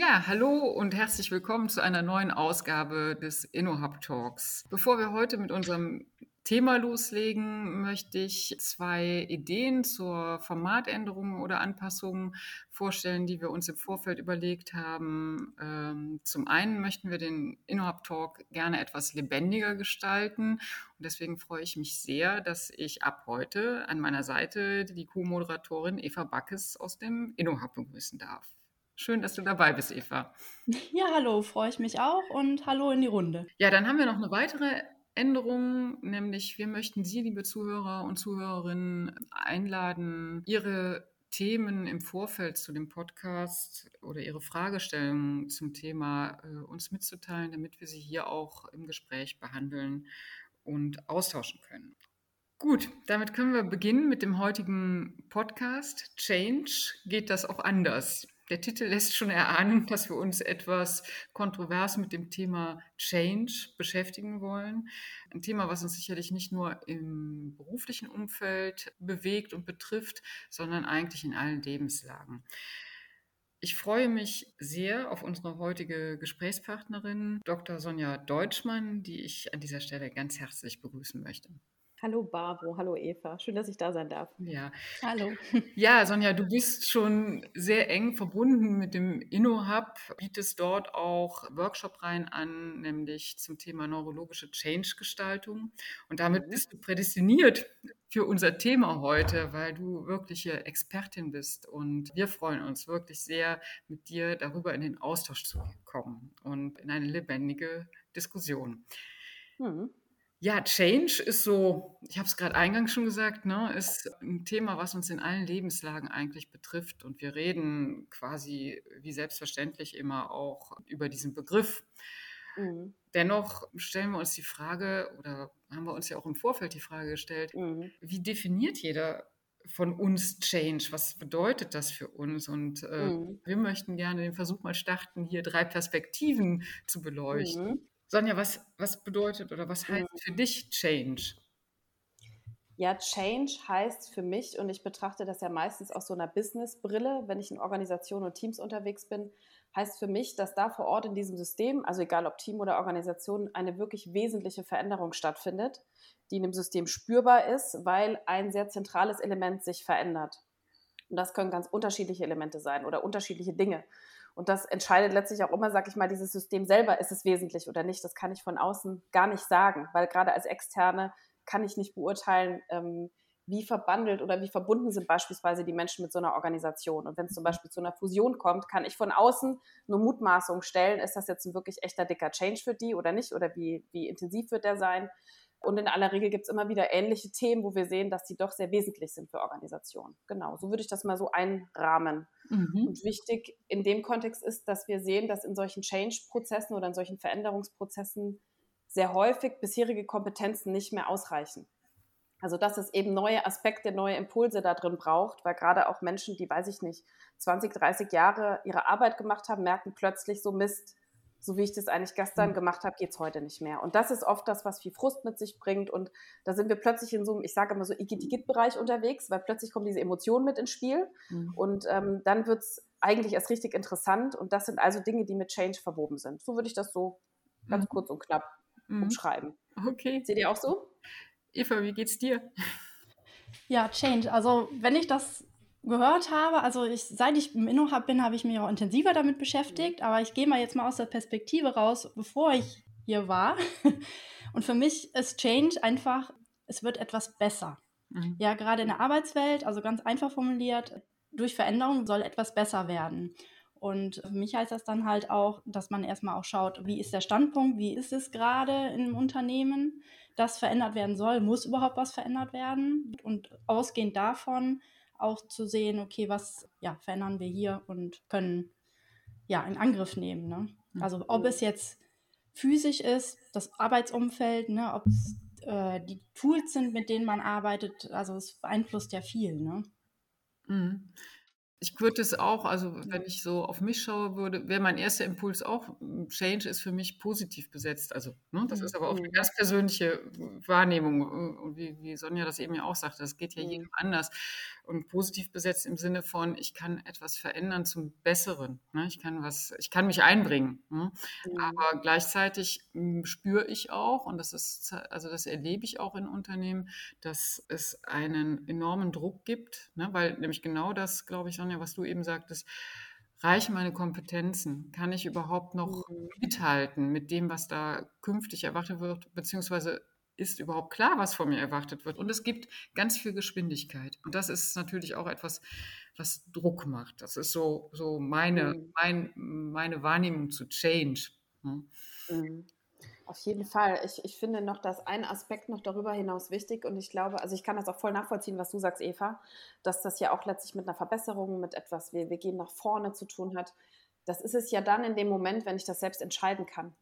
Ja, hallo und herzlich willkommen zu einer neuen Ausgabe des InnoHub Talks. Bevor wir heute mit unserem Thema loslegen, möchte ich zwei Ideen zur Formatänderung oder Anpassung vorstellen, die wir uns im Vorfeld überlegt haben. Ähm, zum einen möchten wir den InnoHub Talk gerne etwas lebendiger gestalten und deswegen freue ich mich sehr, dass ich ab heute an meiner Seite die Co-Moderatorin Eva Backes aus dem InnoHub begrüßen darf. Schön, dass du dabei bist, Eva. Ja, hallo, freue ich mich auch und hallo in die Runde. Ja, dann haben wir noch eine weitere Änderung, nämlich wir möchten Sie, liebe Zuhörer und Zuhörerinnen, einladen, Ihre Themen im Vorfeld zu dem Podcast oder Ihre Fragestellungen zum Thema äh, uns mitzuteilen, damit wir sie hier auch im Gespräch behandeln und austauschen können. Gut, damit können wir beginnen mit dem heutigen Podcast. Change geht das auch anders. Der Titel lässt schon erahnen, dass wir uns etwas kontrovers mit dem Thema Change beschäftigen wollen. Ein Thema, was uns sicherlich nicht nur im beruflichen Umfeld bewegt und betrifft, sondern eigentlich in allen Lebenslagen. Ich freue mich sehr auf unsere heutige Gesprächspartnerin, Dr. Sonja Deutschmann, die ich an dieser Stelle ganz herzlich begrüßen möchte. Hallo Barbro, hallo Eva. Schön, dass ich da sein darf. Ja. Hallo. Ja, Sonja, du bist schon sehr eng verbunden mit dem InnoHub, bietest dort auch Workshop-Reihen an, nämlich zum Thema neurologische Change-Gestaltung. Und damit mhm. bist du prädestiniert für unser Thema heute, weil du wirkliche Expertin bist. Und wir freuen uns wirklich sehr, mit dir darüber in den Austausch zu kommen und in eine lebendige Diskussion. Mhm. Ja, Change ist so, ich habe es gerade eingangs schon gesagt, ne, ist ein Thema, was uns in allen Lebenslagen eigentlich betrifft. Und wir reden quasi wie selbstverständlich immer auch über diesen Begriff. Mhm. Dennoch stellen wir uns die Frage, oder haben wir uns ja auch im Vorfeld die Frage gestellt, mhm. wie definiert jeder von uns Change? Was bedeutet das für uns? Und äh, mhm. wir möchten gerne den Versuch mal starten, hier drei Perspektiven zu beleuchten. Sonja, was, was bedeutet oder was heißt mhm. für dich Change? Ja, Change heißt für mich, und ich betrachte das ja meistens aus so einer Business-Brille, wenn ich in Organisationen und Teams unterwegs bin, heißt für mich, dass da vor Ort in diesem System, also egal ob Team oder Organisation, eine wirklich wesentliche Veränderung stattfindet, die in dem System spürbar ist, weil ein sehr zentrales Element sich verändert. Und das können ganz unterschiedliche Elemente sein oder unterschiedliche Dinge. Und das entscheidet letztlich auch immer, sag ich mal, dieses System selber, ist es wesentlich oder nicht. Das kann ich von außen gar nicht sagen, weil gerade als Externe kann ich nicht beurteilen, ähm, wie verbandelt oder wie verbunden sind beispielsweise die Menschen mit so einer Organisation. Und wenn es zum Beispiel zu einer Fusion kommt, kann ich von außen nur Mutmaßungen stellen, ist das jetzt ein wirklich echter dicker Change für die oder nicht oder wie, wie intensiv wird der sein. Und in aller Regel gibt es immer wieder ähnliche Themen, wo wir sehen, dass die doch sehr wesentlich sind für Organisationen. Genau, so würde ich das mal so einrahmen. Mhm. Und wichtig in dem Kontext ist, dass wir sehen, dass in solchen Change-Prozessen oder in solchen Veränderungsprozessen sehr häufig bisherige Kompetenzen nicht mehr ausreichen. Also dass es eben neue Aspekte, neue Impulse da drin braucht, weil gerade auch Menschen, die, weiß ich nicht, 20, 30 Jahre ihre Arbeit gemacht haben, merken plötzlich so Mist, so wie ich das eigentlich gestern mhm. gemacht habe, geht es heute nicht mehr. Und das ist oft das, was viel Frust mit sich bringt. Und da sind wir plötzlich in so einem, ich sage immer so, Igitt-Bereich unterwegs, weil plötzlich kommen diese Emotionen mit ins Spiel. Mhm. Und ähm, dann wird es eigentlich erst richtig interessant. Und das sind also Dinge, die mit Change verwoben sind. So würde ich das so ganz mhm. kurz und knapp mhm. umschreiben. Okay. Seht ihr auch so? Eva, wie geht's dir? Ja, Change. Also wenn ich das gehört habe, also ich, seit ich im InnoHub bin, habe ich mich auch intensiver damit beschäftigt, aber ich gehe mal jetzt mal aus der Perspektive raus, bevor ich hier war. Und für mich ist Change einfach, es wird etwas besser. Mhm. Ja, gerade in der Arbeitswelt, also ganz einfach formuliert, durch Veränderung soll etwas besser werden. Und für mich heißt das dann halt auch, dass man erstmal auch schaut, wie ist der Standpunkt, wie ist es gerade im Unternehmen, das verändert werden soll, muss überhaupt was verändert werden. Und ausgehend davon auch zu sehen, okay, was ja, verändern wir hier und können ja in Angriff nehmen. Ne? Also ob es jetzt physisch ist, das Arbeitsumfeld, ne, ob es äh, die Tools sind, mit denen man arbeitet, also es beeinflusst ja viel. Ne? Mhm. Ich würde es auch, also wenn ich so auf mich schaue würde, wäre mein erster Impuls auch, hm, Change ist für mich positiv besetzt. Also ne, das ist aber auch eine mhm. ganz persönliche Wahrnehmung, wie, wie Sonja das eben ja auch sagte, das geht ja jedem mhm. anders. Und positiv besetzt im Sinne von, ich kann etwas verändern zum Besseren. Ne? Ich kann was, ich kann mich einbringen. Ne? Mhm. Aber gleichzeitig hm, spüre ich auch, und das ist, also das erlebe ich auch in Unternehmen, dass es einen enormen Druck gibt, ne? weil nämlich genau das, glaube ich, Sonja, was du eben sagtest, reichen meine Kompetenzen? Kann ich überhaupt noch mhm. mithalten mit dem, was da künftig erwartet wird, beziehungsweise ist überhaupt klar, was von mir erwartet wird? Und es gibt ganz viel Geschwindigkeit. Und das ist natürlich auch etwas, was Druck macht. Das ist so, so meine, mhm. mein, meine Wahrnehmung zu Change. Ne? Mhm. Auf jeden Fall. Ich, ich finde noch, dass ein Aspekt noch darüber hinaus wichtig und ich glaube, also ich kann das auch voll nachvollziehen, was du sagst, Eva, dass das ja auch letztlich mit einer Verbesserung, mit etwas, wir, wir gehen nach vorne zu tun hat. Das ist es ja dann in dem Moment, wenn ich das selbst entscheiden kann.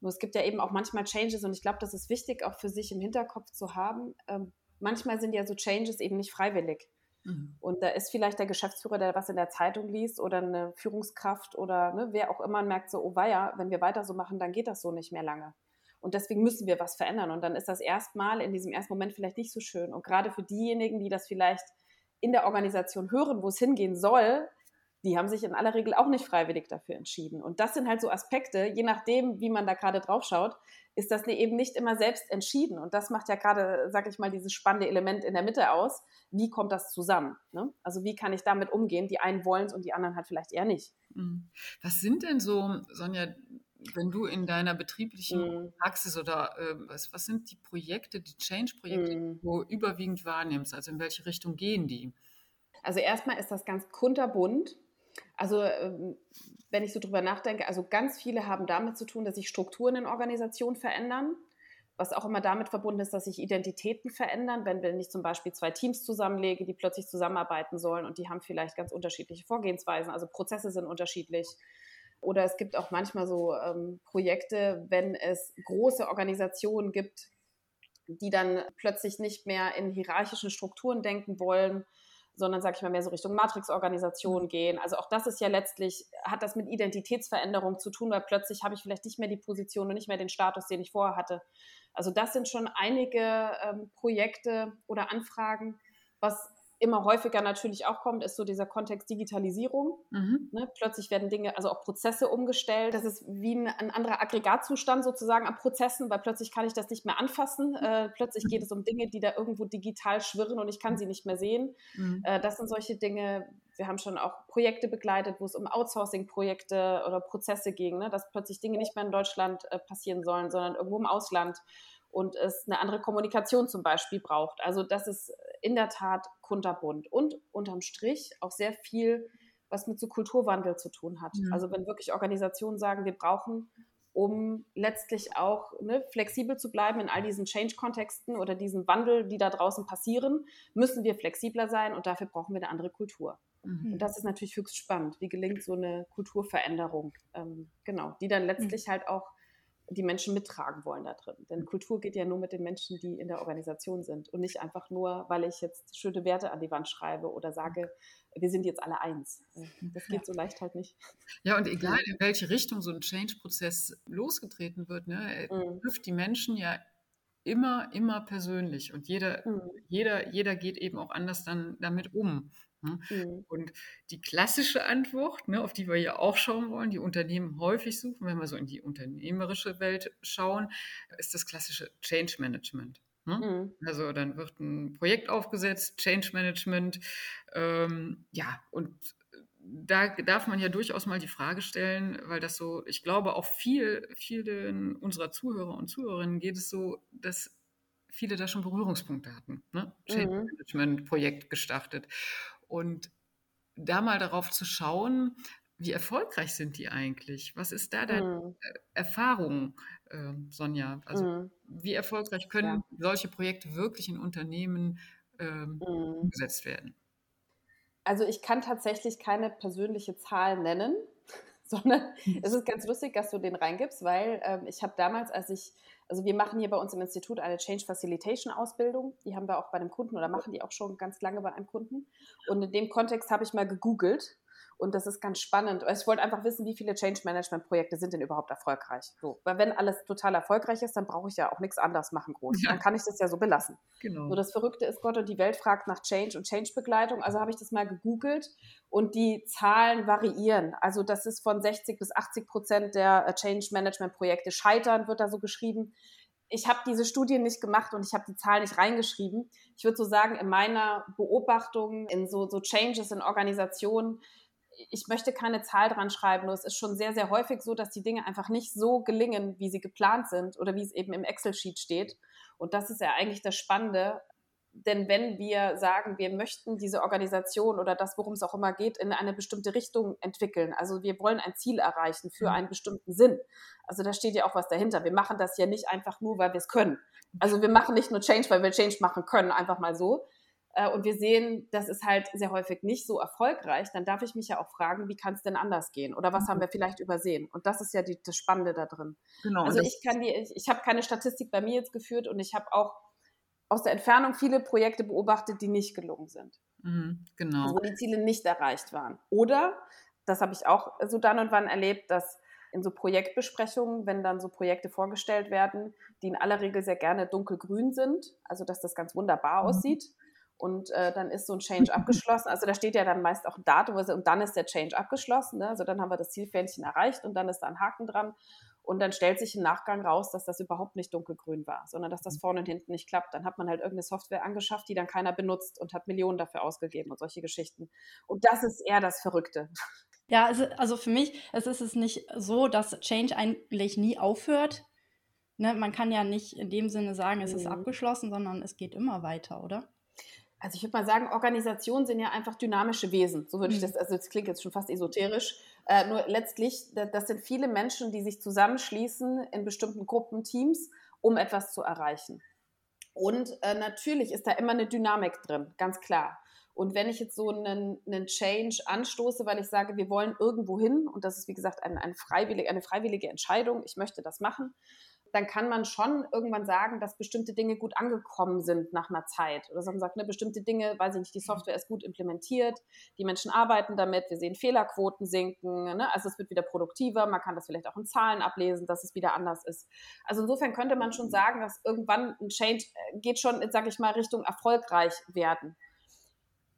Nur es gibt ja eben auch manchmal Changes und ich glaube, das ist wichtig auch für sich im Hinterkopf zu haben. Ähm, manchmal sind ja so Changes eben nicht freiwillig. Mhm. Und da ist vielleicht der Geschäftsführer, der was in der Zeitung liest oder eine Führungskraft oder ne, wer auch immer merkt so, oh weia, wenn wir weiter so machen, dann geht das so nicht mehr lange. Und deswegen müssen wir was verändern. Und dann ist das erstmal in diesem ersten Moment vielleicht nicht so schön. Und gerade für diejenigen, die das vielleicht in der Organisation hören, wo es hingehen soll, die haben sich in aller Regel auch nicht freiwillig dafür entschieden. Und das sind halt so Aspekte, je nachdem, wie man da gerade drauf schaut, ist das eben nicht immer selbst entschieden. Und das macht ja gerade, sag ich mal, dieses spannende Element in der Mitte aus. Wie kommt das zusammen? Ne? Also wie kann ich damit umgehen? Die einen wollen es und die anderen halt vielleicht eher nicht. Mhm. Was sind denn so, Sonja, wenn du in deiner betrieblichen mhm. Praxis oder äh, was, was sind die Projekte, die Change-Projekte, die du überwiegend wahrnimmst? Also in welche Richtung gehen die? Also erstmal ist das ganz kunterbunt. Also ähm, wenn ich so drüber nachdenke, also ganz viele haben damit zu tun, dass sich Strukturen in Organisationen verändern, was auch immer damit verbunden ist, dass sich Identitäten verändern. Wenn, wenn ich zum Beispiel zwei Teams zusammenlege, die plötzlich zusammenarbeiten sollen und die haben vielleicht ganz unterschiedliche Vorgehensweisen, also Prozesse sind unterschiedlich oder es gibt auch manchmal so ähm, Projekte, wenn es große Organisationen gibt, die dann plötzlich nicht mehr in hierarchischen Strukturen denken wollen, sondern, sage ich mal, mehr so Richtung Matrix-Organisation mhm. gehen. Also auch das ist ja letztlich, hat das mit Identitätsveränderung zu tun, weil plötzlich habe ich vielleicht nicht mehr die Position und nicht mehr den Status, den ich vorher hatte. Also das sind schon einige ähm, Projekte oder Anfragen, was immer häufiger natürlich auch kommt, ist so dieser Kontext Digitalisierung. Mhm. Ne? Plötzlich werden Dinge, also auch Prozesse umgestellt. Das ist wie ein, ein, anderer Aggregatzustand sozusagen an Prozessen, weil plötzlich kann ich das nicht mehr anfassen. Mhm. Äh, plötzlich geht es um Dinge, die da irgendwo digital schwirren und ich kann sie nicht mehr sehen. Mhm. Äh, das sind solche Dinge. Wir haben schon auch Projekte begleitet, wo es um Outsourcing-Projekte oder Prozesse ging, ne? dass plötzlich Dinge nicht mehr in Deutschland äh, passieren sollen, sondern irgendwo im Ausland und es eine andere Kommunikation zum Beispiel braucht. Also das ist in der Tat kunterbunt und unterm Strich auch sehr viel, was mit so Kulturwandel zu tun hat. Mhm. Also wenn wirklich Organisationen sagen, wir brauchen, um letztlich auch ne, flexibel zu bleiben in all diesen Change-Kontexten oder diesen Wandel, die da draußen passieren, müssen wir flexibler sein und dafür brauchen wir eine andere Kultur. Mhm. Und das ist natürlich höchst spannend. Wie gelingt so eine Kulturveränderung? Ähm, genau, die dann letztlich mhm. halt auch die Menschen mittragen wollen da drin. Denn Kultur geht ja nur mit den Menschen, die in der Organisation sind und nicht einfach nur, weil ich jetzt schöne Werte an die Wand schreibe oder sage, wir sind jetzt alle eins. Das geht so leicht halt nicht. Ja, und egal in welche Richtung so ein Change-Prozess losgetreten wird, ne, mhm. trifft die Menschen ja immer, immer persönlich und jeder, mhm. jeder, jeder geht eben auch anders dann damit um. Ne? Mhm. Und die klassische Antwort, ne, auf die wir ja auch schauen wollen, die Unternehmen häufig suchen, wenn wir so in die unternehmerische Welt schauen, ist das klassische Change Management. Ne? Mhm. Also dann wird ein Projekt aufgesetzt, Change Management, ähm, ja, und da darf man ja durchaus mal die Frage stellen, weil das so, ich glaube, auch viel, vielen unserer Zuhörer und Zuhörerinnen geht es so, dass viele da schon Berührungspunkte hatten. Ne? Change mhm. Management Projekt gestartet. Und da mal darauf zu schauen, wie erfolgreich sind die eigentlich? Was ist da deine mm. Erfahrung, äh, Sonja? Also mm. wie erfolgreich können ja. solche Projekte wirklich in Unternehmen ähm, mm. umgesetzt werden? Also ich kann tatsächlich keine persönliche Zahl nennen, sondern hm. es ist ganz lustig, dass du den reingibst, weil ähm, ich habe damals, als ich Also wir machen hier bei uns im Institut eine Change Facilitation Ausbildung. Die haben wir auch bei einem Kunden oder machen die auch schon ganz lange bei einem Kunden. Und in dem Kontext habe ich mal gegoogelt und das ist ganz spannend. Ich wollte einfach wissen, wie viele Change Management Projekte sind denn überhaupt erfolgreich? So, weil wenn alles total erfolgreich ist, dann brauche ich ja auch nichts anderes machen groß. Ja. Dann kann ich das ja so belassen. Genau. So das Verrückte ist, Gott und die Welt fragt nach Change und Change Begleitung. Also habe ich das mal gegoogelt und die Zahlen variieren. Also das ist von 60 bis 80 Prozent der äh, Change Management Projekte scheitern, wird da so geschrieben ich habe diese Studien nicht gemacht und ich habe die Zahlen nicht reingeschrieben. Ich würde so sagen, in meiner Beobachtung in so, so Changes in Organisationen ich möchte keine Zahl dran schreiben, nur es ist schon sehr, sehr häufig so, dass die Dinge einfach nicht so gelingen, wie sie geplant sind oder wie es eben im Excel-Sheet steht. Und das ist ja eigentlich das Spannende. Denn wenn wir sagen, wir möchten diese Organisation oder das, worum es auch immer geht, in eine bestimmte Richtung entwickeln, also wir wollen ein Ziel erreichen für mhm. einen bestimmten Sinn, also da steht ja auch was dahinter. Wir machen das ja nicht einfach nur, weil wir es können. Also wir machen nicht nur Change, weil wir Change machen können, einfach mal so, äh, und wir sehen, das ist halt sehr häufig nicht so erfolgreich, dann darf ich mich ja auch fragen, wie kann es denn anders gehen? Oder was mhm. haben wir vielleicht übersehen? Und das ist ja die, das Spannende da drin. Genau, also ich kann die, ich, ich habe keine Statistik bei mir jetzt geführt und ich habe auch aus der Entfernung viele Projekte beobachtet, die nicht gelungen sind. Mhm, genau. Also wo die Ziele nicht erreicht waren. Oder, das habe ich auch so dann und wann erlebt, dass in so Projektbesprechungen, wenn dann so Projekte vorgestellt werden, die in aller Regel sehr gerne dunkelgrün sind, also dass das ganz wunderbar mhm. aussieht, und äh, dann ist so ein Change abgeschlossen. Also da steht ja dann meist auch ein Datum und dann ist der Change abgeschlossen. Ne? Also dann haben wir das Zielfähnchen erreicht und dann ist da ein Haken dran. Und dann stellt sich im Nachgang raus, dass das überhaupt nicht dunkelgrün war, sondern dass das vorne und hinten nicht klappt. Dann hat man halt irgendeine Software angeschafft, die dann keiner benutzt und hat Millionen dafür ausgegeben und solche Geschichten. Und das ist eher das Verrückte. Ja, also, also für mich es ist es nicht so, dass Change eigentlich nie aufhört. Ne, man kann ja nicht in dem Sinne sagen, es mhm. ist abgeschlossen, sondern es geht immer weiter, oder? Also ich würde mal sagen, Organisationen sind ja einfach dynamische Wesen. So würde ich mhm. das, also das klingt jetzt schon fast esoterisch. Äh, nur letztlich, das sind viele Menschen, die sich zusammenschließen in bestimmten Gruppen, Teams, um etwas zu erreichen. Und äh, natürlich ist da immer eine Dynamik drin, ganz klar. Und wenn ich jetzt so einen, einen Change anstoße, weil ich sage, wir wollen irgendwo hin, und das ist wie gesagt ein, ein freiwillig, eine freiwillige Entscheidung, ich möchte das machen, dann kann man schon irgendwann sagen, dass bestimmte Dinge gut angekommen sind nach einer Zeit. Oder dass man sagt, ne, bestimmte Dinge, weiß ich nicht, die Software ist gut implementiert, die Menschen arbeiten damit, wir sehen Fehlerquoten sinken, ne? also es wird wieder produktiver, man kann das vielleicht auch in Zahlen ablesen, dass es wieder anders ist. Also insofern könnte man schon sagen, dass irgendwann ein Change äh, geht schon, sage ich mal, Richtung erfolgreich werden.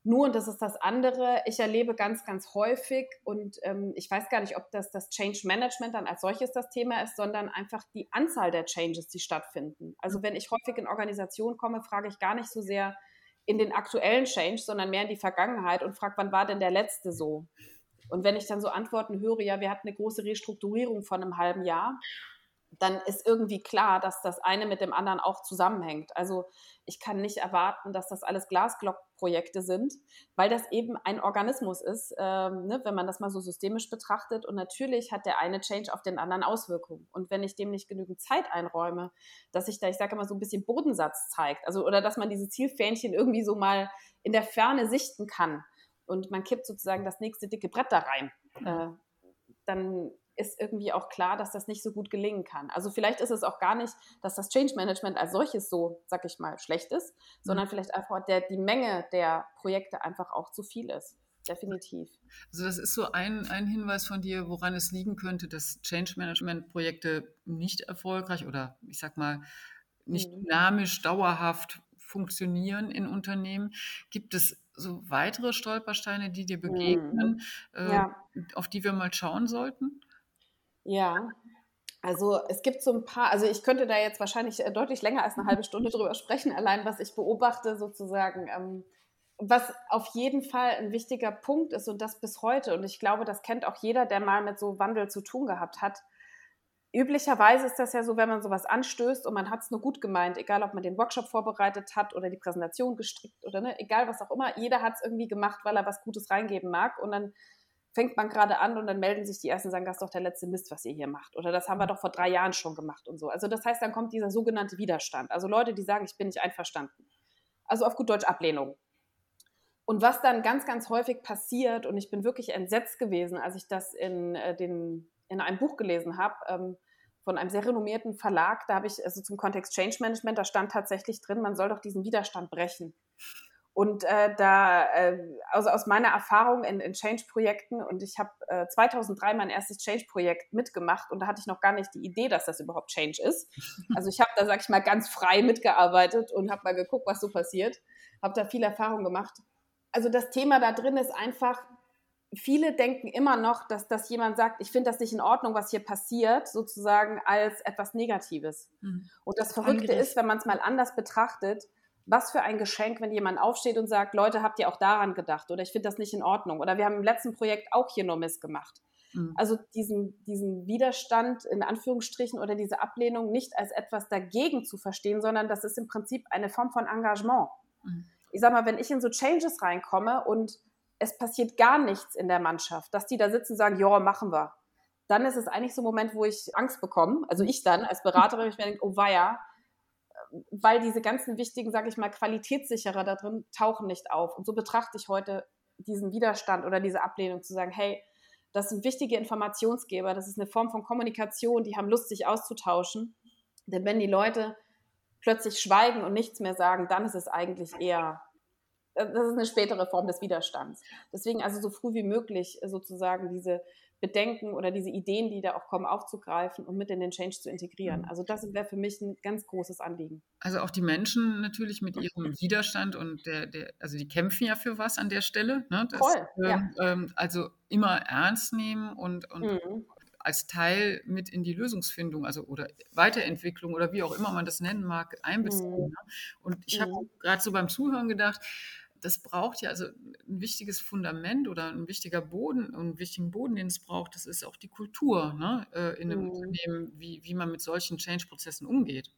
Nur, und das ist das andere, ich erlebe ganz, ganz häufig, und ähm, ich weiß gar nicht, ob das das Change Management dann als solches das Thema ist, sondern einfach die Anzahl der Changes, die stattfinden. Also wenn ich häufig in Organisationen komme, frage ich gar nicht so sehr in den aktuellen Change, sondern mehr in die Vergangenheit und frage, wann war denn der letzte so? Und wenn ich dann so Antworten höre, ja, wir hatten eine große Restrukturierung von einem halben Jahr, dann ist irgendwie klar, dass das eine mit dem anderen auch zusammenhängt. Also ich kann nicht erwarten, dass das alles Glasglockprojekte sind, weil das eben ein Organismus ist, ähm, ne, wenn man das mal so systemisch betrachtet. Und natürlich hat der eine Change auf den anderen Auswirkungen. Und wenn ich dem nicht genügend Zeit einräume, dass sich da, ich sage immer, so ein bisschen Bodensatz zeigt, also oder dass man diese Zielfähnchen irgendwie so mal in der Ferne sichten kann und man kippt sozusagen das nächste dicke Brett da rein, äh, dann ist irgendwie auch klar, dass das nicht so gut gelingen kann. Also vielleicht ist es auch gar nicht, dass das Change Management als solches so, sag ich mal, schlecht ist, sondern mhm. vielleicht einfach der, die Menge der Projekte einfach auch zu viel ist. Definitiv. Also das ist so ein, ein Hinweis von dir, woran es liegen könnte, dass Change Management Projekte nicht erfolgreich oder ich sag mal nicht mhm. dynamisch, dauerhaft funktionieren in Unternehmen. Gibt es so weitere Stolpersteine, die dir begegnen, mhm. ja. äh, auf die wir mal schauen sollten? Ja, also es gibt so ein paar, also ich könnte da jetzt wahrscheinlich äh, deutlich länger als eine halbe Stunde drüber sprechen, allein was ich beobachte sozusagen. Ähm, was auf jeden Fall ein wichtiger Punkt ist und das bis heute, und ich glaube, das kennt auch jeder, der mal mit so Wandel zu tun gehabt hat. Üblicherweise ist das ja so, wenn man sowas anstößt und man hat es nur gut gemeint, egal ob man den Workshop vorbereitet hat oder die Präsentation gestrickt oder ne, egal was auch immer, jeder hat es irgendwie gemacht, weil er was Gutes reingeben mag und dann fängt man gerade an und dann melden sich die ersten und sagen, das ist doch der letzte Mist, was ihr hier macht. Oder das haben wir doch vor drei Jahren schon gemacht und so. Also das heißt, dann kommt dieser sogenannte Widerstand. Also Leute, die sagen, ich bin nicht einverstanden. Also auf gut Deutsch Ablehnung. Und was dann ganz, ganz häufig passiert, und ich bin wirklich entsetzt gewesen, als ich das in, äh, den, in einem Buch gelesen habe, ähm, von einem sehr renommierten Verlag. Da habe ich also zum Kontext Change Management, da stand tatsächlich drin, man soll doch diesen Widerstand brechen. Und äh, da, äh, also aus meiner Erfahrung in, in Change-Projekten, und ich habe äh, 2003 mein erstes Change-Projekt mitgemacht und da hatte ich noch gar nicht die Idee, dass das überhaupt Change ist. Also ich habe da, sag ich mal, ganz frei mitgearbeitet und habe mal geguckt, was so passiert. Habe da viel Erfahrung gemacht. Also das Thema da drin ist einfach, viele denken immer noch, dass, dass jemand sagt, ich finde das nicht in Ordnung, was hier passiert, sozusagen als etwas Negatives. Mhm. Und das Verrückte ist, wenn man es mal anders betrachtet, was für ein Geschenk, wenn jemand aufsteht und sagt, Leute, habt ihr auch daran gedacht oder ich finde das nicht in Ordnung oder wir haben im letzten Projekt auch hier nur Mist gemacht. Mhm. Also diesen, diesen Widerstand in Anführungsstrichen oder diese Ablehnung nicht als etwas dagegen zu verstehen, sondern das ist im Prinzip eine Form von Engagement. Mhm. Ich sag mal, wenn ich in so Changes reinkomme und es passiert gar nichts in der Mannschaft, dass die da sitzen und sagen, ja, machen wir. Dann ist es eigentlich so ein Moment, wo ich Angst bekomme. Also ich dann als Beraterin, ich mir denke, oh weia, weil diese ganzen wichtigen, sage ich mal, Qualitätssicherer da drin tauchen nicht auf. Und so betrachte ich heute diesen Widerstand oder diese Ablehnung zu sagen, hey, das sind wichtige Informationsgeber, das ist eine Form von Kommunikation, die haben Lust, sich auszutauschen. Denn wenn die Leute plötzlich schweigen und nichts mehr sagen, dann ist es eigentlich eher, das ist eine spätere Form des Widerstands. Deswegen also so früh wie möglich sozusagen diese Bedenken oder diese Ideen, die da auch kommen, aufzugreifen und mit in den Change zu integrieren. Also das wäre für mich ein ganz großes Anliegen. Also auch die Menschen natürlich mit ihrem Widerstand und der, der also die kämpfen ja für was an der Stelle. Ne? Das, Voll, ähm, ja. ähm, also immer ernst nehmen und, und mhm. als Teil mit in die Lösungsfindung, also oder Weiterentwicklung oder wie auch immer man das nennen mag, einbeziehen. Mhm. Ne? Und ich habe mhm. gerade so beim Zuhören gedacht, das braucht ja also ein wichtiges Fundament oder ein wichtiger Boden, einen wichtigen Boden, den es braucht, das ist auch die Kultur ne, äh, in einem mhm. Unternehmen, wie, wie man mit solchen Change-Prozessen umgeht.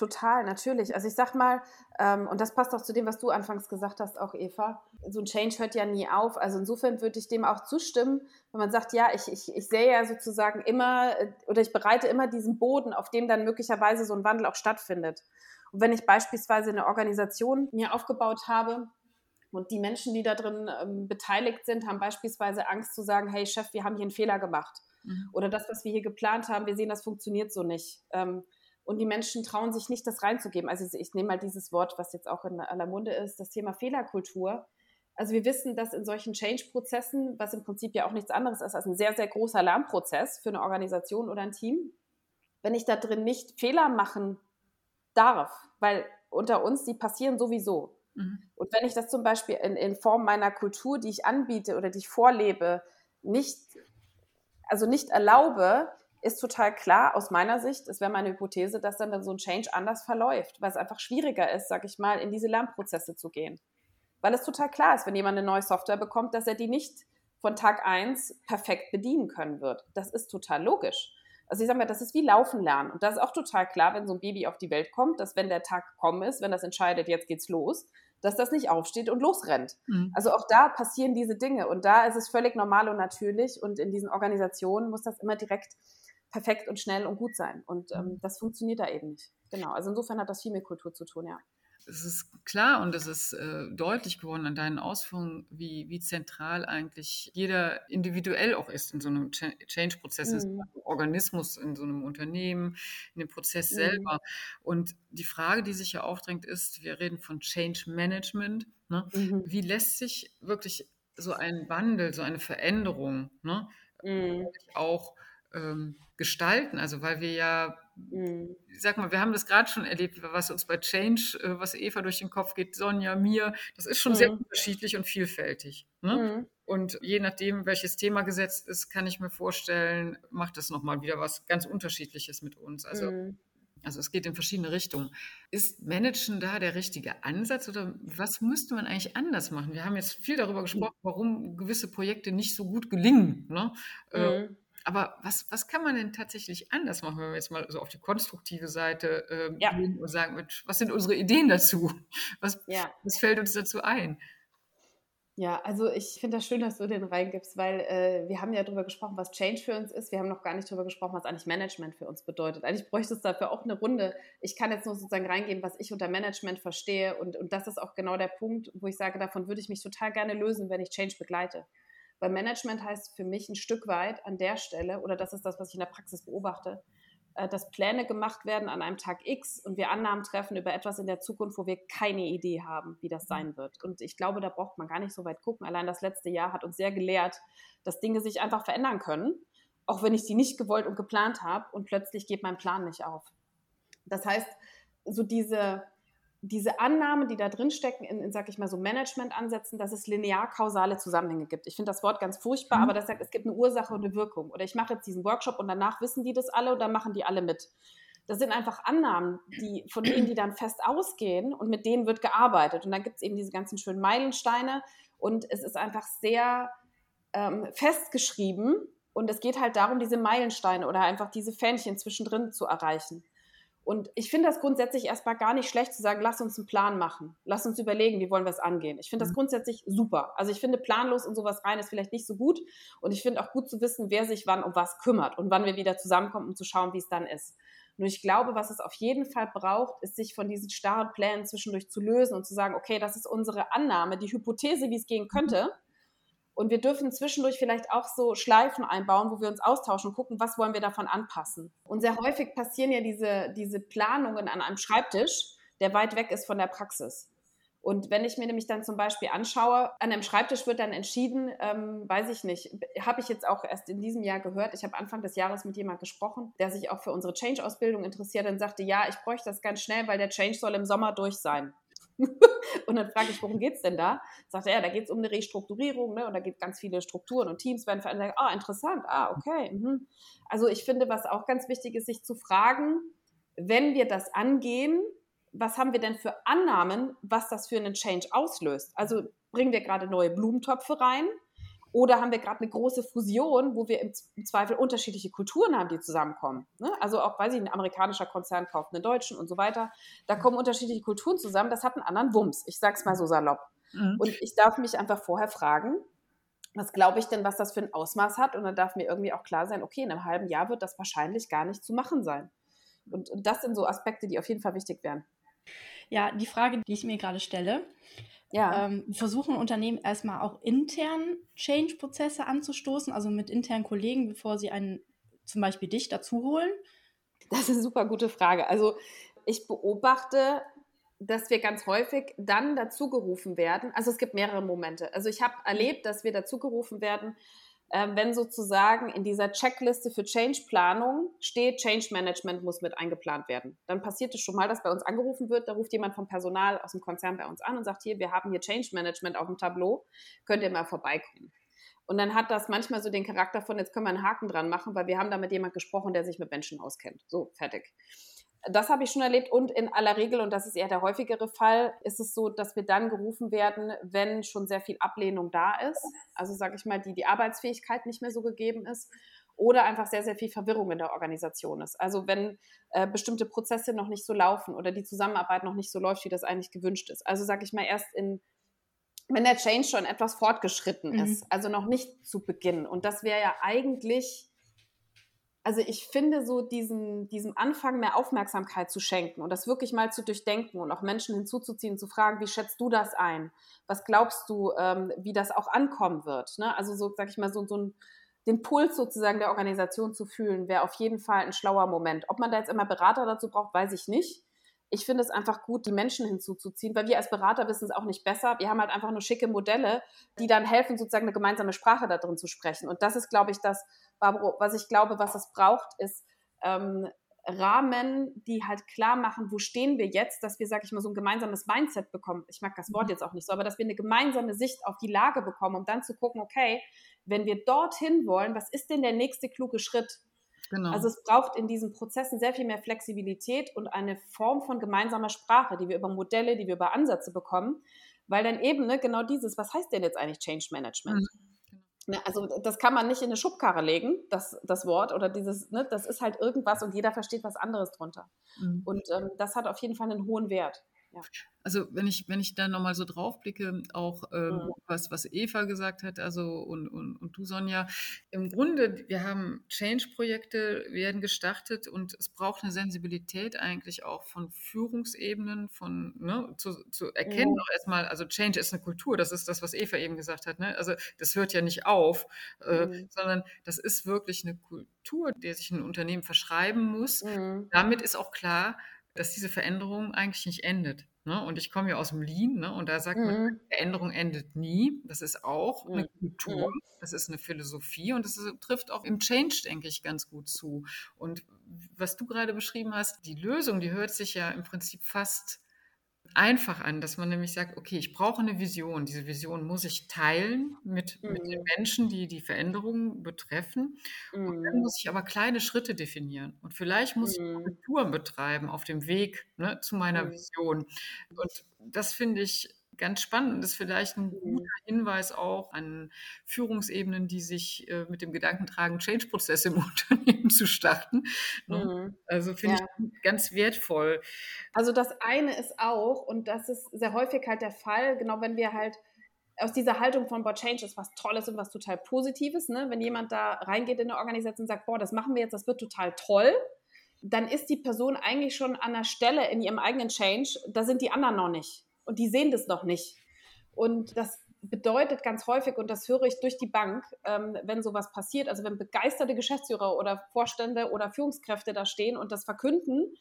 Total, natürlich. Also ich sag mal, ähm, und das passt auch zu dem, was du anfangs gesagt hast, auch Eva, so ein Change hört ja nie auf. Also insofern würde ich dem auch zustimmen, wenn man sagt, ja, ich, ich, ich sehe ja sozusagen immer äh, oder ich bereite immer diesen Boden, auf dem dann möglicherweise so ein Wandel auch stattfindet. Und wenn ich beispielsweise eine Organisation mir aufgebaut habe, und die Menschen, die da drin ähm, beteiligt sind, haben beispielsweise Angst zu sagen, hey Chef, wir haben hier einen Fehler gemacht. Mhm. Oder das, was wir hier geplant haben, wir sehen, das funktioniert so nicht. Ähm, und die Menschen trauen sich nicht, das reinzugeben. Also ich nehme mal dieses Wort, was jetzt auch in aller Munde ist, das Thema Fehlerkultur. Also wir wissen, dass in solchen Change-Prozessen, was im Prinzip ja auch nichts anderes ist als ein sehr, sehr großer Lernprozess für eine Organisation oder ein Team, wenn ich da drin nicht Fehler machen darf, weil unter uns, die passieren sowieso. Mhm. Und wenn ich das zum Beispiel in, in Form meiner Kultur, die ich anbiete oder die ich vorlebe, nicht, also nicht erlaube, ist total klar aus meiner Sicht, es wäre meine Hypothese, dass dann, dann so ein Change anders verläuft, weil es einfach schwieriger ist, sag ich mal, in diese Lernprozesse zu gehen. Weil es total klar ist, wenn jemand eine neue Software bekommt, dass er die nicht von Tag 1 perfekt bedienen können wird. Das ist total logisch. Also ich sage mal, das ist wie Laufen lernen. Und das ist auch total klar, wenn so ein Baby auf die Welt kommt, dass wenn der Tag gekommen ist, wenn das entscheidet, jetzt geht's los, dass das nicht aufsteht und losrennt. Mhm. Also auch da passieren diese Dinge. Und da ist es völlig normal und natürlich. Und in diesen Organisationen muss das immer direkt perfekt und schnell und gut sein. Und ähm, mhm. das funktioniert da eben nicht. Genau. Also insofern hat das viel mit Kultur zu tun, ja es ist klar und es ist äh, deutlich geworden an deinen Ausführungen, wie, wie zentral eigentlich jeder individuell auch ist in so einem Ch Change-Prozess, mhm. Organismus in so einem Unternehmen, in dem Prozess mhm. selber. Und die Frage, die sich ja aufdrängt, ist, wir reden von Change Management. Ne? Mhm. Wie lässt sich wirklich so ein Wandel, so eine Veränderung ne, mhm. auch ähm, gestalten? Also weil wir ja Mhm. Sag mal, wir haben das gerade schon erlebt, was uns bei Change, äh, was Eva durch den Kopf geht, Sonja, mir, das ist schon mhm. sehr unterschiedlich und vielfältig. Ne? Mhm. Und je nachdem, welches Thema gesetzt ist, kann ich mir vorstellen, macht das nochmal wieder was ganz Unterschiedliches mit uns. Also, mhm. also es geht in verschiedene Richtungen. Ist Managen da der richtige Ansatz oder was müsste man eigentlich anders machen? Wir haben jetzt viel darüber gesprochen, warum gewisse Projekte nicht so gut gelingen. Ne? Äh, mhm. Aber was, was kann man denn tatsächlich anders machen, wenn wir jetzt mal so auf die konstruktive Seite äh, ja. gehen und sagen, Mensch, was sind unsere Ideen dazu? Was, ja. was fällt uns dazu ein? Ja, also ich finde das schön, dass du den reingibst, weil äh, wir haben ja darüber gesprochen, was Change für uns ist. Wir haben noch gar nicht darüber gesprochen, was eigentlich Management für uns bedeutet. Eigentlich bräuchte es dafür auch eine Runde. Ich kann jetzt nur sozusagen reingehen, was ich unter Management verstehe. Und, und das ist auch genau der Punkt, wo ich sage, davon würde ich mich total gerne lösen, wenn ich Change begleite. Weil Management heißt für mich ein Stück weit an der Stelle, oder das ist das, was ich in der Praxis beobachte, äh, dass Pläne gemacht werden an einem Tag X und wir Annahmen treffen über etwas in der Zukunft, wo wir keine Idee haben, wie das sein wird. Und ich glaube, da braucht man gar nicht so weit gucken. Allein das letzte Jahr hat uns sehr gelehrt, dass Dinge sich einfach verändern können, auch wenn ich sie nicht gewollt und geplant habe und plötzlich geht mein Plan nicht auf. Das heißt, so diese, diese Annahmen, die da drin stecken, in, in, sag ich mal, so Management-Ansätzen, dass es linear-kausale Zusammenhänge gibt. Ich finde das Wort ganz furchtbar, mhm. aber das sagt, es gibt eine Ursache und eine Wirkung. Oder ich mache jetzt diesen Workshop und danach wissen die das alle und dann machen die alle mit. Das sind einfach Annahmen, die, von denen die dann fest ausgehen und mit denen wird gearbeitet. Und dann gibt es eben diese ganzen schönen Meilensteine und es ist einfach sehr ähm, festgeschrieben und es geht halt darum, diese Meilensteine oder einfach diese Fähnchen zwischendrin zu erreichen. Und ich finde das grundsätzlich erstmal gar nicht schlecht zu sagen, lass uns einen Plan machen. Lass uns überlegen, wie wollen wir es angehen. Ich finde das mhm. grundsätzlich super. Also ich finde planlos in sowas rein ist vielleicht nicht so gut. Und ich finde auch gut zu wissen, wer sich wann um was kümmert und wann wir wieder zusammenkommen, um zu schauen, wie es dann ist. Nur ich glaube, was es auf jeden Fall braucht, ist sich von diesen starren Plänen zwischendurch zu lösen und zu sagen, okay, das ist unsere Annahme, die Hypothese, wie es gehen könnte. Und wir dürfen zwischendurch vielleicht auch so Schleifen einbauen, wo wir uns austauschen und gucken, was wollen wir davon anpassen. Und sehr häufig passieren ja diese, diese Planungen an einem Schreibtisch, der weit weg ist von der Praxis. Und wenn ich mir nämlich dann zum Beispiel anschaue, an einem Schreibtisch wird dann entschieden, ähm, weiß ich nicht, habe ich jetzt auch erst in diesem Jahr gehört, ich habe Anfang des Jahres mit jemandem gesprochen, der sich auch für unsere Change-Ausbildung interessiert und sagte, ja, ich bräuchte das ganz schnell, weil der Change soll im Sommer durch sein. und dann frage ich, worum geht es denn da? Sagt er, ja, da geht es um eine Restrukturierung, ne? Und da geht ganz viele Strukturen und Teams werden verändert. Ah, interessant, ah, okay. Mhm. Also ich finde, was auch ganz wichtig ist, sich zu fragen, wenn wir das angehen, was haben wir denn für Annahmen, was das für einen Change auslöst? Also bringen wir gerade neue Blumentöpfe rein? Oder haben wir gerade eine große Fusion, wo wir im Zweifel unterschiedliche Kulturen haben, die zusammenkommen? Ne? Also auch, weiß ich, ein amerikanischer Konzern kauft einen deutschen und so weiter. Da kommen unterschiedliche Kulturen zusammen. Das hat einen anderen Wumms. Ich sage es mal so salopp. Mhm. Und ich darf mich einfach vorher fragen, was glaube ich denn, was das für ein Ausmaß hat? Und dann darf mir irgendwie auch klar sein, okay, in einem halben Jahr wird das wahrscheinlich gar nicht zu machen sein. Und, und das sind so Aspekte, die auf jeden Fall wichtig wären. Ja, die Frage, die ich mir gerade stelle, ja. ähm, versuchen Unternehmen erstmal auch intern Change-Prozesse anzustoßen, also mit internen Kollegen, bevor sie einen zum Beispiel dich dazu holen? Das ist eine super gute Frage. Also ich beobachte, dass wir ganz häufig dann dazu gerufen werden. Also es gibt mehrere Momente. Also ich habe erlebt, dass wir dazu gerufen werden, wenn sozusagen in dieser Checkliste für Change-Planung steht, Change Management muss mit eingeplant werden. Dann passiert es schon mal, dass bei uns angerufen wird, da ruft jemand vom Personal aus dem Konzern bei uns an und sagt, hier, wir haben hier Change Management auf dem Tableau, könnt ihr mal vorbeikommen. Und dann hat das manchmal so den Charakter von, jetzt können wir einen Haken dran machen, weil wir haben da mit jemand gesprochen, der sich mit Menschen auskennt. So, fertig. Das habe ich schon erlebt und in aller Regel, und das ist eher der häufigere Fall, ist es so, dass wir dann gerufen werden, wenn schon sehr viel Ablehnung da ist. Also sage ich mal, die, die Arbeitsfähigkeit nicht mehr so gegeben ist oder einfach sehr, sehr viel Verwirrung in der Organisation ist. Also wenn äh, bestimmte Prozesse noch nicht so laufen oder die Zusammenarbeit noch nicht so läuft, wie das eigentlich gewünscht ist. Also sage ich mal, erst in, wenn der Change schon etwas fortgeschritten mhm. ist, also noch nicht zu Beginn. Und das wäre ja eigentlich also ich finde so diesen, diesem Anfang mehr Aufmerksamkeit zu schenken und das wirklich mal zu durchdenken und auch Menschen hinzuzuziehen, zu fragen, wie schätzt du das ein? Was glaubst du, ähm, wie das auch ankommen wird? Ne? Also so, sag ich mal, so, so ein, den Puls sozusagen der Organisation zu fühlen, wäre auf jeden Fall ein schlauer Moment. Ob man da jetzt immer Berater dazu braucht, weiß ich nicht. Ich finde es einfach gut, die Menschen hinzuzuziehen, weil wir als Berater wissen es auch nicht besser. Wir haben halt einfach nur schicke Modelle, die dann helfen, sozusagen eine gemeinsame Sprache da drin zu sprechen. Und das ist, glaube ich, das, Barbaro, was ich glaube, was es braucht, ist ähm, Rahmen, die halt klar machen, wo stehen wir jetzt, dass wir, sag ich mal, so ein gemeinsames Mindset bekommen. Ich mag das Wort mhm. jetzt auch nicht so, aber dass wir eine gemeinsame Sicht auf die Lage bekommen, um dann zu gucken, okay, wenn wir dorthin wollen, was ist denn der nächste kluge Schritt? Genau. Also es braucht in diesen Prozessen sehr viel mehr Flexibilität und eine Form von gemeinsamer Sprache, die wir über Modelle, die wir über Ansätze bekommen, weil dann eben ne, genau dieses, was heißt denn jetzt eigentlich Change Management? Mhm. Ne, also das kann man nicht in eine Schubkarre legen, das, das Wort oder dieses, ne, das ist halt irgendwas und jeder versteht was anderes drunter. Mhm. Und ähm, das hat auf jeden Fall einen hohen Wert. Ja. Also wenn ich, wenn ich da nochmal so drauf blicke, auch ähm, mhm. was, was Eva gesagt hat, also und, und, und du, Sonja, im Grunde, wir haben Change-Projekte, werden gestartet und es braucht eine Sensibilität eigentlich auch von Führungsebenen, von ne, zu, zu erkennen mhm. auch erstmal, also Change ist eine Kultur, das ist das, was Eva eben gesagt hat. Ne? Also das hört ja nicht auf, äh, mhm. sondern das ist wirklich eine Kultur, der sich ein Unternehmen verschreiben muss. Mhm. Damit ist auch klar, dass diese Veränderung eigentlich nicht endet. Ne? Und ich komme ja aus dem Lean ne? und da sagt mhm. man, Veränderung endet nie. Das ist auch mhm. eine Kultur, mhm. das ist eine Philosophie und das ist, trifft auch im Change, denke ich, ganz gut zu. Und was du gerade beschrieben hast, die Lösung, die hört sich ja im Prinzip fast einfach an, dass man nämlich sagt, okay, ich brauche eine Vision. Diese Vision muss ich teilen mit, mhm. mit den mhm. Menschen, die die Veränderungen betreffen. Mhm. Und dann mhm. muss ich aber kleine Schritte definieren. Und vielleicht muss mhm. ich Kulturen betreiben auf dem Weg ne, zu meiner mhm. Vision. Und das finde ich ganz spannend und ist vielleicht ein mhm. guter Hinweis auch an Führungsebenen, die sich äh, mit dem Gedanken tragen, Change-Prozesse im Unternehmen zu starten. Ne? Mhm. Also finde ja. ich ganz wertvoll. Also das eine ist auch, und das ist sehr häufig halt der Fall, genau wenn wir halt aus dieser Haltung von, boah, Change ist was Tolles und was total Positives, ne? wenn jemand da reingeht in eine Organisation und sagt, boah, das machen wir jetzt, das wird total toll, dann ist die Person eigentlich schon an der Stelle in ihrem eigenen Change, da sind die anderen noch nicht und die sehen das noch nicht. Und das bedeutet ganz häufig, und das höre ich durch die Bank, ähm, wenn sowas passiert, also wenn begeisterte Geschäftsführer oder Vorstände oder Führungskräfte da stehen und das verkünden,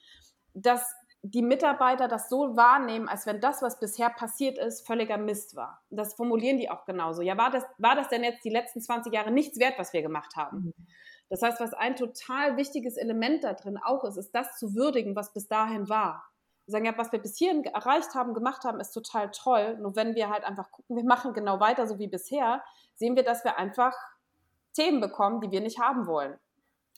dass die Mitarbeiter das so wahrnehmen, als wenn das, was bisher passiert ist, völliger Mist war. Das formulieren die auch genauso. Ja, war das, war das denn jetzt die letzten 20 Jahre nichts wert, was wir gemacht haben? Mhm. Das heißt, was ein total wichtiges Element da drin auch ist, ist das zu würdigen, was bis dahin war sagen, ja, was wir bis hierhin erreicht haben, gemacht haben, ist total toll. Nur wenn wir halt einfach gucken, wir machen genau weiter so wie bisher, sehen wir, dass wir einfach Themen bekommen, die wir nicht haben wollen.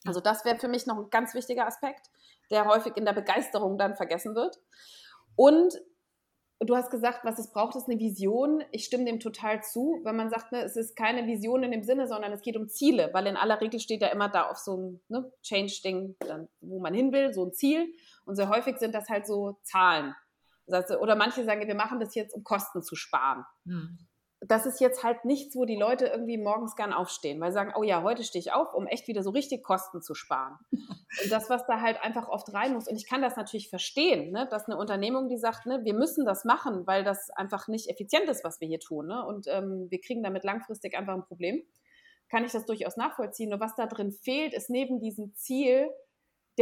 Also das wäre für mich noch ein ganz wichtiger Aspekt, der häufig in der Begeisterung dann vergessen wird. Und du hast gesagt, was es braucht, ist eine Vision. Ich stimme dem total zu, wenn man sagt, ne, es ist keine Vision in dem Sinne, sondern es geht um Ziele, weil in aller Regel steht ja immer da auf so ein ne, Change-Ding, wo man hin will, so ein Ziel. Und sehr häufig sind das halt so Zahlen. Oder manche sagen, wir machen das jetzt, um Kosten zu sparen. Hm. Das ist jetzt halt nichts, wo die Leute irgendwie morgens gern aufstehen, weil sie sagen, oh ja, heute stehe ich auf, um echt wieder so richtig Kosten zu sparen. Und das, was da halt einfach oft rein muss, und ich kann das natürlich verstehen, ne, dass eine Unternehmung, die sagt, ne, wir müssen das machen, weil das einfach nicht effizient ist, was wir hier tun. Ne, und ähm, wir kriegen damit langfristig einfach ein Problem, kann ich das durchaus nachvollziehen. Nur was da drin fehlt, ist neben diesem Ziel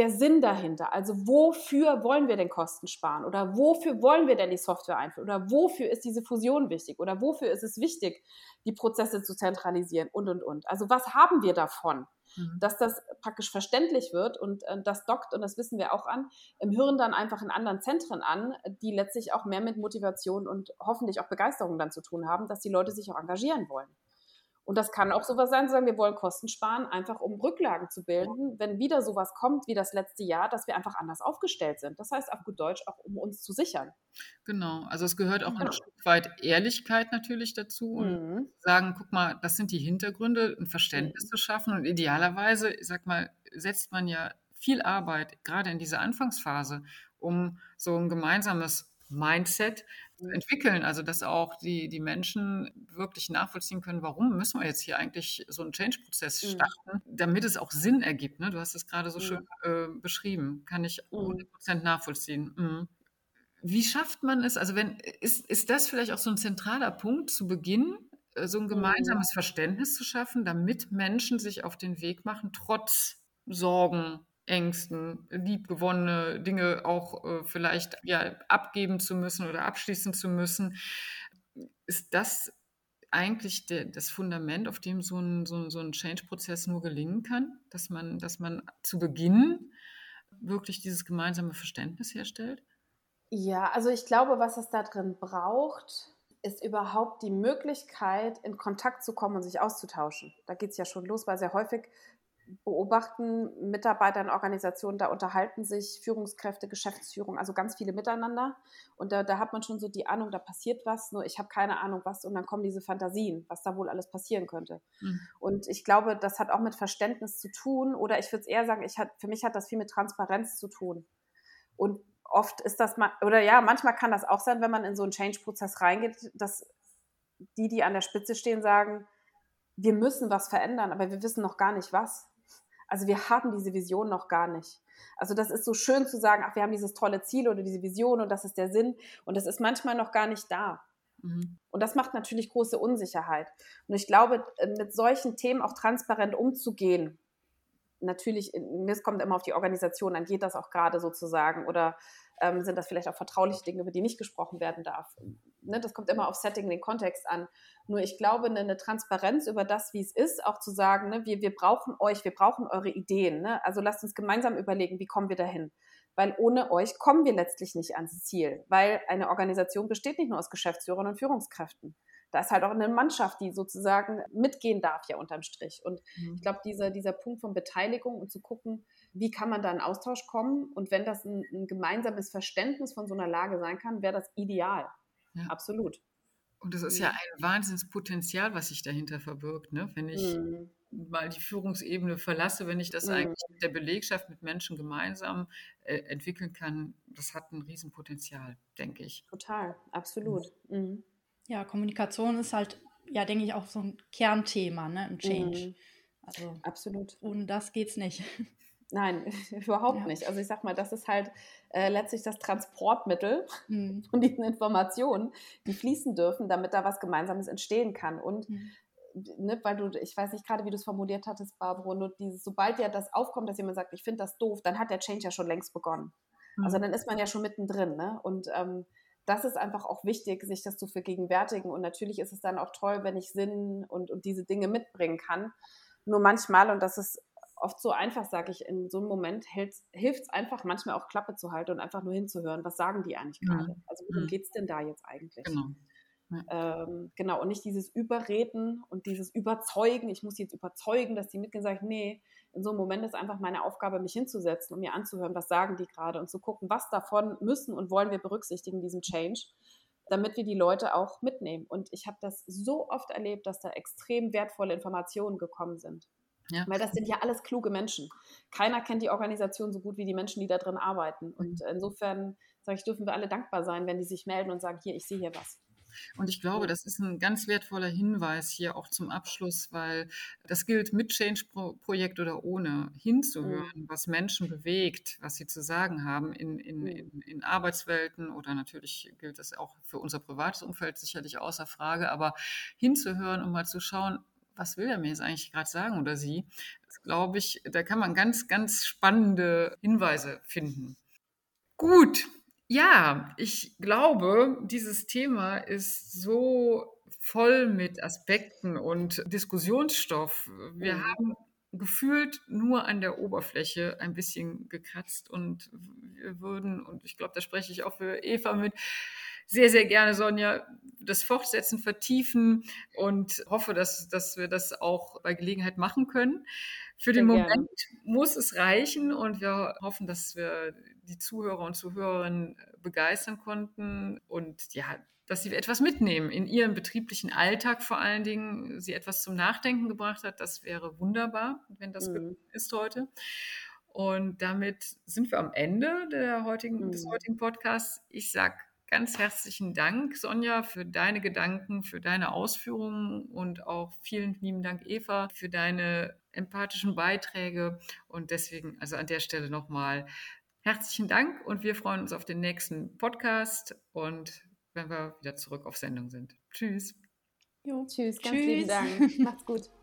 der Sinn dahinter. Also wofür wollen wir denn Kosten sparen? Oder wofür wollen wir denn die Software einführen? Oder wofür ist diese Fusion wichtig? Oder wofür ist es wichtig, die Prozesse zu zentralisieren? Und, und, und. Also was haben wir davon? Mhm. Dass das praktisch verständlich wird und äh, das dockt, und das wissen wir auch an, im Hirn dann einfach in anderen Zentren an, die letztlich auch mehr mit Motivation und hoffentlich auch Begeisterung dann zu tun haben, dass die Leute sich auch engagieren wollen. Und das kann auch sowas sein, zu sagen, wir wollen Kosten sparen, einfach um Rücklagen zu bilden, wenn wieder sowas kommt wie das letzte Jahr, dass wir einfach anders aufgestellt sind. Das heißt auf gut Deutsch auch, um uns zu sichern. Genau, also es gehört auch genau. ein Stück weit Ehrlichkeit natürlich dazu und mhm. sagen, guck mal, das sind die Hintergründe, ein Verständnis mhm. zu schaffen und idealerweise, ich sag mal, setzt man ja viel Arbeit gerade in dieser Anfangsphase, um so ein gemeinsames Mindset entwickeln, also dass auch die, die Menschen wirklich nachvollziehen können, warum müssen wir jetzt hier eigentlich so einen Change-Prozess mhm. starten, mhm. damit es auch Sinn ergibt. Ne? Du hast es gerade so mhm. schön äh, beschrieben, kann ich 100% mhm. nachvollziehen. Mhm. Wie schafft man es? Also wenn ist, ist das vielleicht auch so ein zentraler Punkt zu Beginn, äh, so ein gemeinsames mhm. Verständnis zu schaffen, damit Menschen sich auf den Weg machen, trotz Sorgen, Ängsten, liebgewonnene Dinge auch äh, vielleicht ja, abgeben zu müssen oder abschließen zu müssen. Ist das eigentlich der, das Fundament, auf dem so ein, so, so ein Change-Prozess nur gelingen kann, dass man, dass man zu Beginn wirklich dieses gemeinsame Verständnis herstellt? Ja, also ich glaube, was es da drin braucht, ist überhaupt die Möglichkeit, in Kontakt zu kommen und sich auszutauschen. Da geht es ja schon los, weil sehr häufig beobachten Mitarbeiter in Organisationen, da unterhalten sich Führungskräfte, Geschäftsführung, also ganz viele miteinander. Und da, da hat man schon so die Ahnung, da passiert was, nur ich habe keine Ahnung was. Und dann kommen diese Fantasien, was da wohl alles passieren könnte. Mhm. Und ich glaube, das hat auch mit Verständnis zu tun. Oder ich würde es eher sagen, ich hat, für mich hat das viel mit Transparenz zu tun. Und oft ist das mal, oder ja, manchmal kann das auch sein, wenn man in so einen Change-Prozess reingeht, dass die, die an der Spitze stehen, sagen, wir müssen was verändern, aber wir wissen noch gar nicht was. Also wir haben diese Vision noch gar nicht. Also das ist so schön zu sagen, ach, wir haben dieses tolle Ziel oder diese Vision und das ist der Sinn und das ist manchmal noch gar nicht da. Mhm. Und das macht natürlich große Unsicherheit. Und ich glaube, äh, mit solchen Themen auch transparent umzugehen, natürlich, es kommt immer auf die Organisation an, geht das auch gerade sozusagen oder ähm, sind das vielleicht auch vertrauliche Dinge, über die nicht gesprochen werden darf. Ne, das kommt immer auf Setting, den Kontext an. Nur ich glaube, eine, eine Transparenz über das, wie es ist, auch zu sagen, ne, wir, wir brauchen euch, wir brauchen eure Ideen. Ne? Also lasst uns gemeinsam überlegen, wie kommen wir dahin. Weil ohne euch kommen wir letztlich nicht ans Ziel. Weil eine Organisation besteht nicht nur aus Geschäftsführern und Führungskräften da ist halt auch eine Mannschaft, die sozusagen mitgehen darf ja unterm Strich. Und mhm. ich glaube, dieser, dieser Punkt von Beteiligung und zu gucken, wie kann man da in Austausch kommen und wenn das ein, ein gemeinsames Verständnis von so einer Lage sein kann, wäre das ideal. Ja. Absolut. Und das ist ja ein Wahnsinnspotenzial, was sich dahinter verbirgt, ne? wenn ich mhm. mal die Führungsebene verlasse, wenn ich das mhm. eigentlich mit der Belegschaft, mit Menschen gemeinsam äh, entwickeln kann, das hat ein Riesenpotenzial, denke ich. Total, absolut. Mhm. Ja, Kommunikation ist halt, ja, denke ich, auch so ein Kernthema, ne, im Change. Mhm. Also absolut. Ohne das geht's nicht. Nein, überhaupt ja. nicht. Also ich sag mal, das ist halt äh, letztlich das Transportmittel mhm. von diesen Informationen, die fließen dürfen, damit da was Gemeinsames entstehen kann. Und mhm. ne, weil du, ich weiß nicht gerade, wie du es formuliert hattest, Barbara, nur dieses, sobald ja das aufkommt, dass jemand sagt, ich finde das doof, dann hat der Change ja schon längst begonnen. Also mhm. Also dann ist man ja schon mittendrin. Ne? Und ähm, das ist einfach auch wichtig, sich das zu vergegenwärtigen. Und natürlich ist es dann auch toll, wenn ich Sinn und, und diese Dinge mitbringen kann. Nur manchmal, und das ist oft so einfach, sage ich, in so einem Moment hilft es einfach manchmal auch Klappe zu halten und einfach nur hinzuhören, was sagen die eigentlich gerade? Mhm. Also worum mhm. geht es denn da jetzt eigentlich? Genau. Ähm, genau, und nicht dieses Überreden und dieses Überzeugen, ich muss jetzt überzeugen, dass die Mitglieder sagen, nee, in so einem Moment ist einfach meine Aufgabe, mich hinzusetzen und mir anzuhören, was sagen die gerade und zu gucken, was davon müssen und wollen wir berücksichtigen, diesen Change, damit wir die Leute auch mitnehmen. Und ich habe das so oft erlebt, dass da extrem wertvolle Informationen gekommen sind. Ja. Weil das sind ja alles kluge Menschen. Keiner kennt die Organisation so gut wie die Menschen, die da drin arbeiten. Und mhm. insofern, sage ich, dürfen wir alle dankbar sein, wenn die sich melden und sagen, hier, ich sehe hier was. Und ich glaube, das ist ein ganz wertvoller Hinweis hier auch zum Abschluss, weil das gilt mit Change-Projekt oder ohne, hinzuhören, mhm. was Menschen bewegt, was sie zu sagen haben in, in, mhm. in, in, Arbeitswelten oder natürlich gilt das auch für unser privates Umfeld sicherlich außer Frage, aber hinzuhören, um mal zu schauen, was will er mir jetzt eigentlich gerade sagen oder sie, das glaube ich, da kann man ganz, ganz spannende Hinweise finden. Gut, ja, ich glaube, dieses Thema ist so voll mit Aspekten und Diskussionsstoff. Wir mhm. haben gefühlt nur an der Oberfläche ein bisschen gekratzt und wir würden, und ich glaube, da spreche ich auch für Eva mit, sehr, sehr gerne, Sonja, das Fortsetzen, vertiefen und hoffe, dass, dass wir das auch bei Gelegenheit machen können. Für den Moment gerne. muss es reichen und wir hoffen, dass wir die Zuhörer und Zuhörerinnen begeistern konnten und ja, dass sie etwas mitnehmen in ihrem betrieblichen Alltag vor allen Dingen, sie etwas zum Nachdenken gebracht hat. Das wäre wunderbar, wenn das mhm. ist heute. Und damit sind wir am Ende der heutigen, mhm. des heutigen Podcasts. Ich sage ganz herzlichen Dank, Sonja, für deine Gedanken, für deine Ausführungen und auch vielen lieben Dank, Eva, für deine empathischen Beiträge. Und deswegen, also an der Stelle nochmal herzlichen Dank und wir freuen uns auf den nächsten Podcast und wenn wir wieder zurück auf Sendung sind. Tschüss. Jo, tschüss, ganz tschüss. lieben Dank. Macht's gut.